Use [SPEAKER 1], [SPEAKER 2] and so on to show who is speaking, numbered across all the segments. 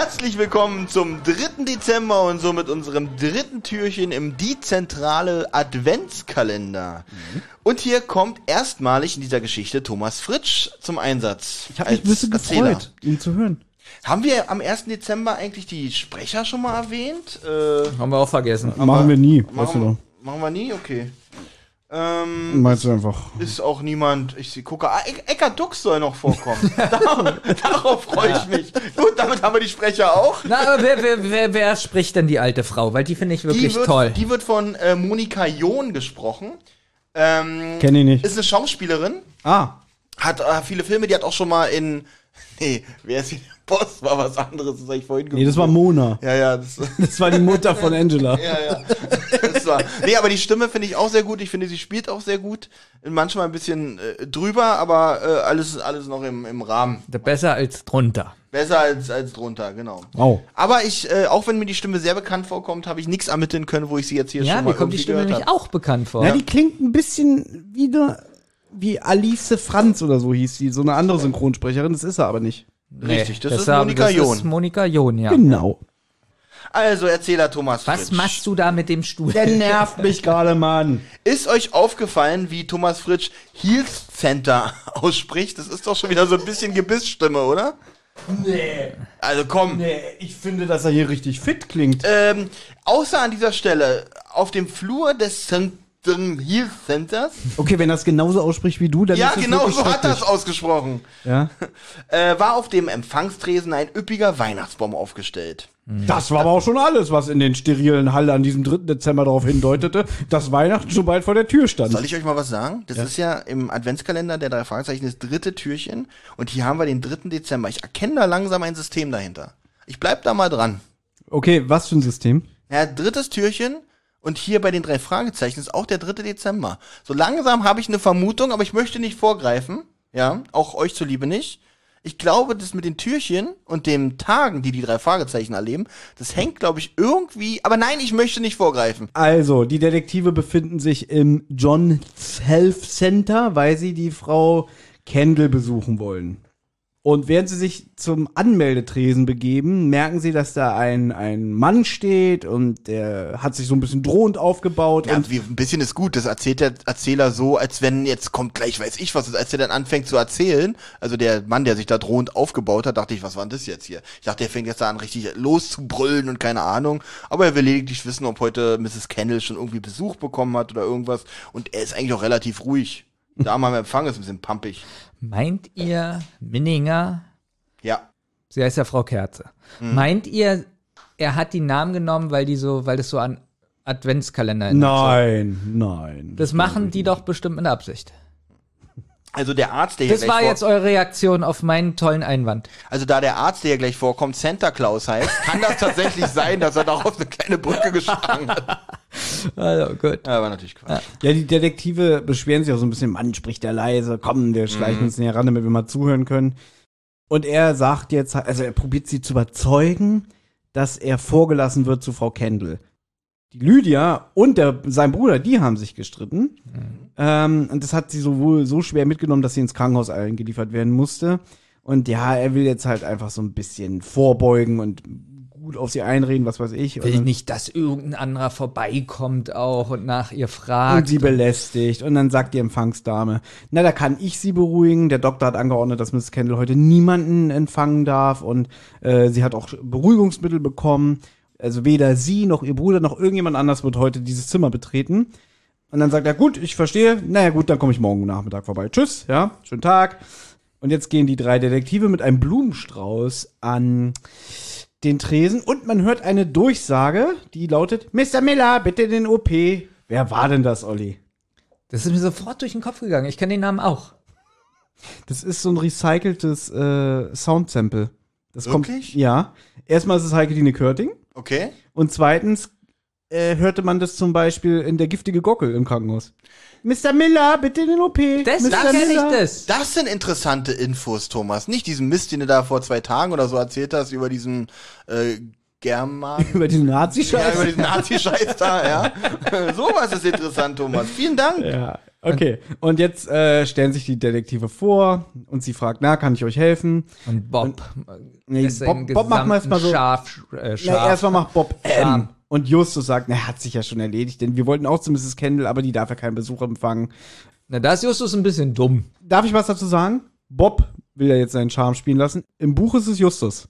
[SPEAKER 1] Herzlich willkommen zum 3. Dezember und somit unserem dritten Türchen im dezentrale Adventskalender. Und hier kommt erstmalig in dieser Geschichte Thomas Fritsch zum Einsatz.
[SPEAKER 2] Ich habe mich ein bisschen
[SPEAKER 1] Erzähler.
[SPEAKER 2] gefreut, ihn zu hören.
[SPEAKER 1] Haben wir am 1. Dezember eigentlich die Sprecher schon mal erwähnt? Äh,
[SPEAKER 3] Haben wir auch vergessen.
[SPEAKER 2] Machen wir nie, weißt du
[SPEAKER 1] machen,
[SPEAKER 2] doch.
[SPEAKER 1] machen wir nie? Okay. Ähm,
[SPEAKER 2] Meinst du einfach.
[SPEAKER 1] ist auch niemand, ich gucke, ah, Eckart Dux soll noch vorkommen. darauf, darauf freue ich mich. Gut, damit haben wir die Sprecher auch.
[SPEAKER 3] Na, aber wer, wer, wer, wer spricht denn die alte Frau? Weil die finde ich wirklich
[SPEAKER 1] die wird,
[SPEAKER 3] toll.
[SPEAKER 1] Die wird von äh, Monika John gesprochen. Ähm,
[SPEAKER 2] Kenn ich nicht.
[SPEAKER 1] ist eine Schauspielerin,
[SPEAKER 2] Ah,
[SPEAKER 1] hat äh, viele Filme, die hat auch schon mal in. Nee, wer ist hier? Boss war was anderes, das habe ich vorhin
[SPEAKER 2] nee, das war Mona.
[SPEAKER 1] Ja, ja, das,
[SPEAKER 2] Das war die Mutter von Angela.
[SPEAKER 1] ja, ja. Das war, nee, aber die Stimme finde ich auch sehr gut. Ich finde, sie spielt auch sehr gut. Manchmal ein bisschen äh, drüber, aber äh, alles, alles noch im, im Rahmen.
[SPEAKER 3] Besser als drunter.
[SPEAKER 1] Besser als, als drunter, genau.
[SPEAKER 2] Wow.
[SPEAKER 1] Aber ich, äh, auch wenn mir die Stimme sehr bekannt vorkommt, habe ich nichts ermitteln können, wo ich sie jetzt hier
[SPEAKER 3] Ja,
[SPEAKER 1] schon mal
[SPEAKER 3] mir kommt die Stimme nämlich auch bekannt vor.
[SPEAKER 2] Ja, die klingt ein bisschen wieder wie Alice Franz oder so hieß sie. So eine andere Synchronsprecherin, das ist er aber nicht.
[SPEAKER 1] Richtig, das ist
[SPEAKER 3] deshalb-
[SPEAKER 1] Monika
[SPEAKER 3] das
[SPEAKER 1] John.
[SPEAKER 3] ist Monika John, ja.
[SPEAKER 2] Genau.
[SPEAKER 1] Also, Erzähler Thomas
[SPEAKER 3] Was
[SPEAKER 1] Fritsch.
[SPEAKER 3] machst du da mit dem Stuhl?
[SPEAKER 2] Der nervt mich gerade, Mann.
[SPEAKER 1] Ist euch aufgefallen, wie Thomas Fritsch Health Center ausspricht? Das ist doch schon wieder so ein bisschen Gebissstimme, oder?
[SPEAKER 2] Nee,
[SPEAKER 1] Also komm.
[SPEAKER 2] nee, ich finde, dass er hier richtig fit klingt.
[SPEAKER 1] Ähm, außer an dieser Stelle, auf dem Flur des St. Health Centers.
[SPEAKER 2] Okay, wenn es genauso ausspricht wie du, dann
[SPEAKER 1] Ja,
[SPEAKER 2] ist es
[SPEAKER 1] genau so hat
[SPEAKER 2] schrecklich.
[SPEAKER 1] ausgesprochen.
[SPEAKER 2] Ja?
[SPEAKER 1] Äh, war auf dem Empfangstresen ein üppiger Weihnachtsbaum aufgestellt.
[SPEAKER 2] Das war aber auch schon alles, was in den sterilen Halle an diesem 3. Dezember darauf hindeutete, dass Weihnachten schon bald vor der Tür stand.
[SPEAKER 1] Soll ich euch mal was sagen? Das ist ja im Adventskalender der drei Fragezeichen das dritte Türchen und hier haben wir den 3. Dezember. Ich erkenne da langsam ein System dahinter. Ich bleib da mal dran.
[SPEAKER 2] Okay, was für ein System?
[SPEAKER 1] Ja, drittes Türchen und hier bei den drei Fragezeichen ist auch der 3. Dezember. So langsam habe ich eine Vermutung, aber ich möchte nicht vorgreifen. Ja, auch euch zuliebe nicht. Ich glaube, das mit den Türchen und den Tagen, die die drei Fragezeichen erleben, das hängt, glaube ich, irgendwie. Aber nein, ich möchte nicht vorgreifen.
[SPEAKER 2] Also, die Detektive befinden sich im John Health Center, weil sie die Frau Kendall besuchen wollen. Und während sie sich zum Anmeldetresen begeben, merken sie, dass da ein, ein Mann steht und der hat sich so ein bisschen drohend aufgebaut.
[SPEAKER 1] Ja,
[SPEAKER 2] und
[SPEAKER 1] wie, ein bisschen ist gut. Das erzählt der Erzähler so, als wenn jetzt kommt gleich, weiß ich was, als er dann anfängt zu erzählen. Also der Mann, der sich da drohend aufgebaut hat, dachte ich, was war denn das jetzt hier? Ich dachte, der fängt jetzt da an, richtig loszubrüllen und keine Ahnung. Aber er will lediglich wissen, ob heute Mrs. Kendall schon irgendwie Besuch bekommen hat oder irgendwas. Und er ist eigentlich auch relativ ruhig. Da am Empfang ist ein bisschen pumpig.
[SPEAKER 3] Meint ihr, Minninger,
[SPEAKER 1] Ja.
[SPEAKER 3] sie heißt ja Frau Kerze,
[SPEAKER 1] Mhm.
[SPEAKER 3] meint ihr, er hat die Namen genommen, weil die so, weil das so an Adventskalender erinnert?
[SPEAKER 2] nein, nein.
[SPEAKER 3] Das machen die doch bestimmt mit Absicht.
[SPEAKER 1] Also der Arzt, der hier
[SPEAKER 3] Das
[SPEAKER 1] gleich
[SPEAKER 3] war jetzt eure Reaktion auf meinen tollen Einwand.
[SPEAKER 1] Also da der Arzt, der hier gleich vorkommt, Santa Claus heißt, kann das tatsächlich sein, dass er darauf eine kleine Brücke geschlagen hat.
[SPEAKER 3] Also gut.
[SPEAKER 1] Ja, war natürlich Quatsch.
[SPEAKER 2] Ja, die Detektive beschweren sich auch so ein bisschen, Mann, spricht der leise, komm, wir schleichen uns näher ran, damit wir mal zuhören können. Und er sagt jetzt, also er probiert sie zu überzeugen, dass er vorgelassen wird zu Frau Kendall. Die Lydia und der, sein Bruder, die haben sich gestritten. Ähm, und das hat sie sowohl so schwer mitgenommen, dass sie ins Krankenhaus eingeliefert werden musste. Und ja, er will jetzt halt einfach so ein bisschen vorbeugen und gut auf sie einreden, was weiß ich.
[SPEAKER 3] Will
[SPEAKER 2] Und-
[SPEAKER 3] nicht, dass irgendein anderer vorbeikommt auch und nach ihr
[SPEAKER 2] und
[SPEAKER 3] fragt.
[SPEAKER 2] sie belästigt. Und dann sagt die Empfangsdame, na, da kann ich sie beruhigen. Der Doktor hat angeordnet, dass Miss Kendall heute niemanden empfangen darf. Und äh, sie hat auch Beruhigungsmittel bekommen. Also weder sie noch ihr Bruder noch irgendjemand anders wird heute dieses Zimmer betreten. Und dann sagt er, gut, ich verstehe. Naja, gut, dann komme ich morgen Nachmittag vorbei. Tschüss, ja, schönen Tag. Und jetzt gehen die drei Detektive mit einem Blumenstrauß an den Tresen und man hört eine Durchsage, die lautet, Mr. Miller, bitte den OP. Wer war denn das, Olli?
[SPEAKER 3] Das ist mir sofort durch den Kopf gegangen. Ich kenne den Namen auch.
[SPEAKER 2] Das ist so ein recyceltes äh, Soundsample. Das
[SPEAKER 1] Wirklich?
[SPEAKER 2] kommt. Ja. Erstmal ist es Heike Körting
[SPEAKER 1] Okay.
[SPEAKER 2] und zweitens äh, hörte man das zum Beispiel in der giftige Gockel im Krankenhaus. Mr. Miller, bitte den OP.
[SPEAKER 3] Das,
[SPEAKER 2] Mr.
[SPEAKER 3] da kenne ich
[SPEAKER 2] Miller.
[SPEAKER 3] das.
[SPEAKER 1] Das sind interessante Infos, Thomas. Nicht diesen Mist, den du da vor zwei Tagen oder so erzählt hast über diesen äh, German.
[SPEAKER 2] Über den
[SPEAKER 1] ja,
[SPEAKER 2] Nazi-Scheiß.
[SPEAKER 1] über diesen Nazi-Scheiß da, ja. Sowas ist interessant, Thomas. Vielen Dank.
[SPEAKER 2] Ja. Okay, und jetzt äh, stellen sich die Detektive vor und sie fragt, na, kann ich euch helfen?
[SPEAKER 3] Und Bob.
[SPEAKER 2] Nee,
[SPEAKER 3] ist
[SPEAKER 2] Bob-
[SPEAKER 3] im
[SPEAKER 2] Bob wir jetzt mal so-
[SPEAKER 3] Scharf, äh,
[SPEAKER 2] Na,
[SPEAKER 3] scharf.
[SPEAKER 2] erstmal macht Bob. M. Und Justus sagt, na, hat sich ja schon erledigt, denn wir wollten auch zu Mrs. Kendall, aber die darf ja keinen Besuch empfangen.
[SPEAKER 3] Na, da ist Justus ein bisschen dumm.
[SPEAKER 2] Darf ich was dazu sagen? Bob will ja jetzt seinen Charme spielen lassen. Im Buch ist es Justus.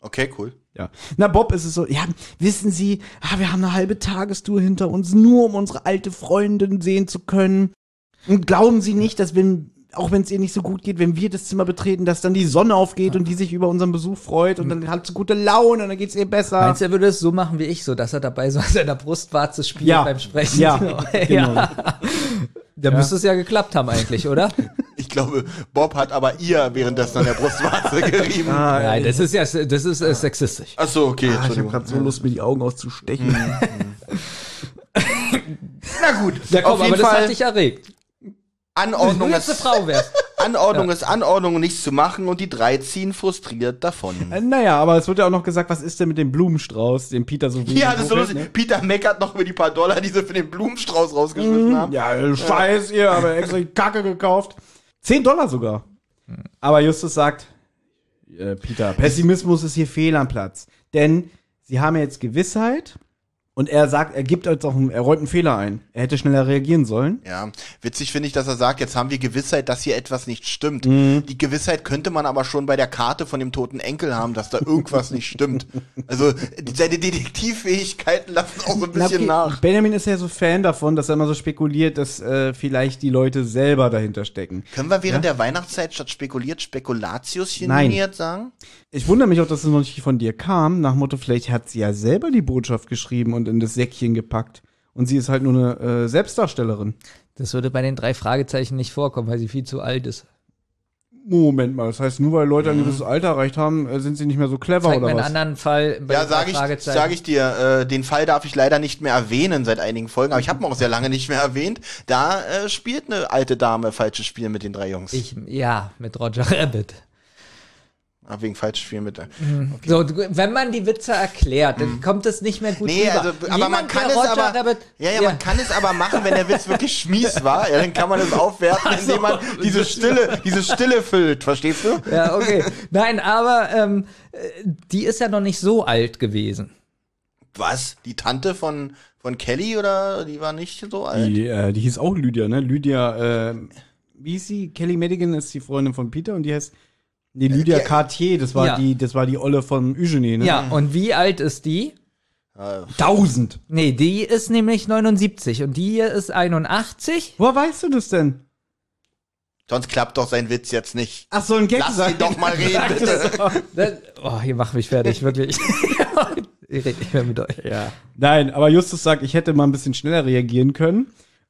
[SPEAKER 1] Okay, cool.
[SPEAKER 2] Ja. Na, Bob ist es so, ja, wissen Sie, ah, wir haben eine halbe Tagestour hinter uns, nur um unsere alte Freundin sehen zu können. Und glauben Sie nicht, dass wenn, auch wenn es ihr nicht so gut geht, wenn wir das Zimmer betreten, dass dann die Sonne aufgeht und die sich über unseren Besuch freut und dann hat sie gute Laune und dann geht's ihr besser.
[SPEAKER 3] Meinst du, er würde es so machen wie ich, so dass er dabei so an seiner Brustwarze spielt
[SPEAKER 2] Ja.
[SPEAKER 3] beim Sprechen?
[SPEAKER 2] Ja,
[SPEAKER 3] genau. Da müsste es ja geklappt haben eigentlich, oder?
[SPEAKER 1] Ich glaube, Bob hat aber ihr währenddessen an der Brustwarze gerieben.
[SPEAKER 2] Ah,
[SPEAKER 3] Nein, das ist ja das ist äh, sexistisch.
[SPEAKER 1] Ach so, okay,
[SPEAKER 2] ich habe gerade so Lust, mir die Augen auszustechen.
[SPEAKER 1] Na gut,
[SPEAKER 3] Ja, komm,
[SPEAKER 1] auf jeden
[SPEAKER 3] aber das hat
[SPEAKER 1] Fall
[SPEAKER 3] dich erregt.
[SPEAKER 1] Anordnung ist,
[SPEAKER 3] Frau wärst.
[SPEAKER 1] Anordnung ist Anordnung, nichts zu machen und die drei ziehen frustriert davon.
[SPEAKER 2] Äh, naja, aber es wird ja auch noch gesagt, was ist denn mit dem Blumenstrauß, den Peter so wenig
[SPEAKER 1] Ja, das ist so lustig. Peter meckert noch über die paar Dollar, die sie für den Blumenstrauß rausgeschmissen haben.
[SPEAKER 2] Ja, scheiß ihr, aber extra die Kacke gekauft. 10 Dollar sogar. Aber Justus sagt, äh, Peter, Pessimismus ist hier fehl am Platz. Denn sie haben jetzt Gewissheit und er sagt, er gibt jetzt auch, einen, er räumt einen Fehler ein. Er hätte schneller reagieren sollen.
[SPEAKER 1] Ja, witzig finde ich, dass er sagt, jetzt haben wir Gewissheit, dass hier etwas nicht stimmt.
[SPEAKER 2] Mhm.
[SPEAKER 1] Die Gewissheit könnte man aber schon bei der Karte von dem toten Enkel haben, dass da irgendwas nicht stimmt. Also seine Detektivfähigkeiten lassen auch so ein bisschen
[SPEAKER 2] okay,
[SPEAKER 1] nach.
[SPEAKER 2] Benjamin ist ja so Fan davon, dass er immer so spekuliert, dass äh, vielleicht die Leute selber dahinter stecken.
[SPEAKER 1] Können wir während der Weihnachtszeit statt spekuliert Spekulatius
[SPEAKER 2] Nein.
[SPEAKER 1] nominiert sagen?
[SPEAKER 2] Ich wundere mich auch, dass es noch nicht von dir kam. Nach Motto, vielleicht hat sie ja selber die Botschaft geschrieben und in das Säckchen gepackt. Und sie ist halt nur eine äh, Selbstdarstellerin.
[SPEAKER 3] Das würde bei den drei Fragezeichen nicht vorkommen, weil sie viel zu alt ist.
[SPEAKER 2] Moment mal, das heißt, nur weil Leute ein gewisses Alter erreicht haben, äh, sind sie nicht mehr so clever
[SPEAKER 3] Zeig mir
[SPEAKER 2] oder
[SPEAKER 3] einen
[SPEAKER 2] was?
[SPEAKER 3] anderen Fall bei
[SPEAKER 1] Ja,
[SPEAKER 3] den drei
[SPEAKER 1] sage ich,
[SPEAKER 3] Fragezeichen.
[SPEAKER 1] sag ich dir, äh, den Fall darf ich leider nicht mehr erwähnen seit einigen Folgen, aber ich habe ihn auch sehr lange nicht mehr erwähnt. Da äh, spielt eine alte Dame falsches Spiel mit den drei Jungs.
[SPEAKER 3] Ich, ja, mit Roger Rabbit.
[SPEAKER 1] Ah, wegen falsches Spiel mit.
[SPEAKER 3] So, du- wenn man die Witze erklärt, dann kommt es nicht mehr gut
[SPEAKER 1] Nee,
[SPEAKER 3] rüber.
[SPEAKER 1] also, aber man kann es
[SPEAKER 3] Roger
[SPEAKER 1] aber,
[SPEAKER 3] Rabbit,
[SPEAKER 1] ja, ja, man kann es aber machen, wenn der Witz wirklich schmies war, ja, dann kann man es aufwerten, indem man diese Stille, diese Stille füllt, verstehst du?
[SPEAKER 3] Ja, okay. Nein, aber ähm, äh, die ist ja noch nicht so alt gewesen.
[SPEAKER 1] Was? Die Tante von, von Kelly oder die war nicht so alt?
[SPEAKER 2] Die, äh, die hieß auch Lydia, ne? Lydia, äh, wie hieß sie? Kelly Madigan ist die Freundin von Peter und die heißt, nee, Lydia
[SPEAKER 1] die-
[SPEAKER 2] Cartier, das war
[SPEAKER 3] Ja.
[SPEAKER 2] die, das war die Olle von Eugenie, ne?
[SPEAKER 3] Ja, und wie alt ist die?
[SPEAKER 2] Tausend.
[SPEAKER 3] Nee, die ist nämlich 79 und die hier ist 81.
[SPEAKER 2] Woher weißt du das denn?
[SPEAKER 1] Sonst klappt doch sein Witz jetzt nicht.
[SPEAKER 2] Ach, so ein Gag
[SPEAKER 1] Lass ihn doch mal reden, bitte.
[SPEAKER 3] Das, oh, ihr macht mich fertig, wirklich. ich rede nicht mehr mit euch.
[SPEAKER 2] Ja. Nein, aber Justus sagt, ich hätte mal ein bisschen schneller reagieren können.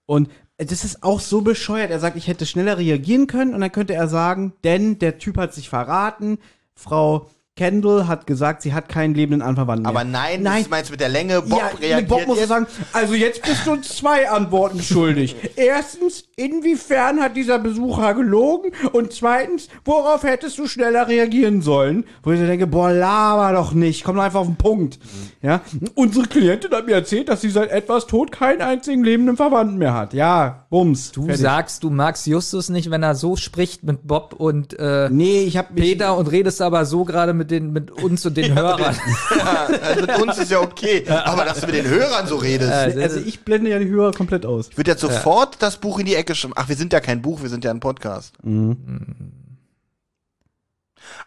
[SPEAKER 2] Und das ist auch so bescheuert. Er sagt, ich hätte schneller reagieren können. Und dann könnte er sagen, denn der Typ hat sich verraten. Frau Kendall hat gesagt, sie hat keinen lebenden Anverwandten mehr.
[SPEAKER 1] Aber nein,
[SPEAKER 2] Nein.
[SPEAKER 1] das meinst du mit der Länge? Bob
[SPEAKER 2] ja,
[SPEAKER 1] reagiert
[SPEAKER 2] Bob muss
[SPEAKER 1] jetzt.
[SPEAKER 2] sagen, also jetzt bist du uns zwei Antworten schuldig. Erstens, inwiefern hat dieser Besucher gelogen? Und zweitens, worauf hättest du schneller reagieren sollen? Wo ich so denke, boah, laber doch nicht, komm doch einfach auf den Punkt. Ja, unsere Klientin hat mir erzählt, dass sie seit etwas tot keinen einzigen lebenden Verwandten mehr hat. Ja, bums.
[SPEAKER 3] Du
[SPEAKER 2] fertig.
[SPEAKER 3] sagst, du magst Justus nicht, wenn er so spricht mit Bob und äh,
[SPEAKER 2] Nee, ich hab mich,
[SPEAKER 3] Peter und redest aber so gerade mit den mit uns und den Hörern.
[SPEAKER 1] Ja, also mit uns ist ja okay. Aber dass du mit den Hörern so redest.
[SPEAKER 2] also ich blende ja die Hörer komplett aus.
[SPEAKER 1] Ich würde jetzt sofort das Buch in die Ecke schreiben. Ach, wir sind ja kein Buch, wir sind ja ein Podcast.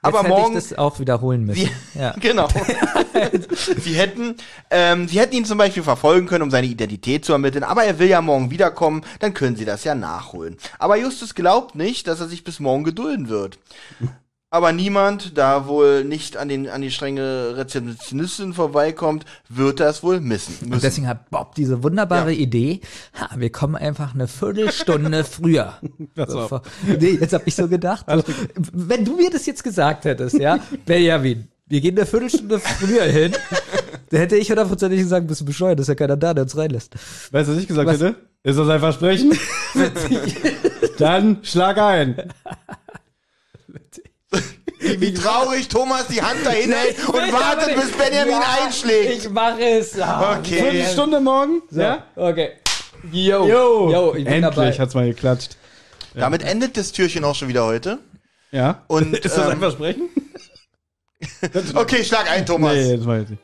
[SPEAKER 1] Aber
[SPEAKER 3] Jetzt hätte
[SPEAKER 1] morgen.
[SPEAKER 3] ich das auch wiederholen müssen.
[SPEAKER 1] Wir,
[SPEAKER 3] Ja.
[SPEAKER 1] Genau. sie hätten, ähm, sie hätten ihn zum Beispiel verfolgen können, um seine Identität zu ermitteln, aber er will ja morgen wiederkommen, dann können sie das ja nachholen. Aber Justus glaubt nicht, dass er sich bis morgen gedulden wird. Aber niemand, da wohl nicht an, den, an die strenge Rezeptionistin vorbeikommt, wird das wohl missen.
[SPEAKER 3] Und deswegen hat Bob diese wunderbare
[SPEAKER 1] Ja.
[SPEAKER 3] Idee, ha, wir kommen einfach eine Viertelstunde früher. Bevor- nee, jetzt hab ich so gedacht. So, wenn du mir das jetzt gesagt hättest, ja, Benjamin, wir gehen eine Viertelstunde früher hin, dann hätte ich hundertprozentig gesagt, bist du bescheuert, ist ja keiner da, der uns reinlässt.
[SPEAKER 2] Weißt du, was ich gesagt
[SPEAKER 3] Was?
[SPEAKER 2] hätte? Ist das ein Versprechen? Dann schlag ein.
[SPEAKER 1] Wie traurig Thomas die Hand dahin hält und wartet, bis Benjamin einschlägt.
[SPEAKER 3] Ich mache es. Ah,
[SPEAKER 1] Okay.
[SPEAKER 2] Viertelstunde morgen?
[SPEAKER 3] So,
[SPEAKER 2] Ja?
[SPEAKER 3] okay. Yo,
[SPEAKER 2] Jo,
[SPEAKER 3] yo, ich bin
[SPEAKER 2] endlich
[SPEAKER 3] dabei.
[SPEAKER 2] hat's mal geklatscht.
[SPEAKER 1] Damit endet das Türchen auch schon wieder heute.
[SPEAKER 2] Ja?
[SPEAKER 1] Und,
[SPEAKER 2] ist das
[SPEAKER 1] ähm,
[SPEAKER 2] ein Versprechen?
[SPEAKER 1] Okay, schlag ein, Thomas.
[SPEAKER 2] Nee, das war jetzt nicht.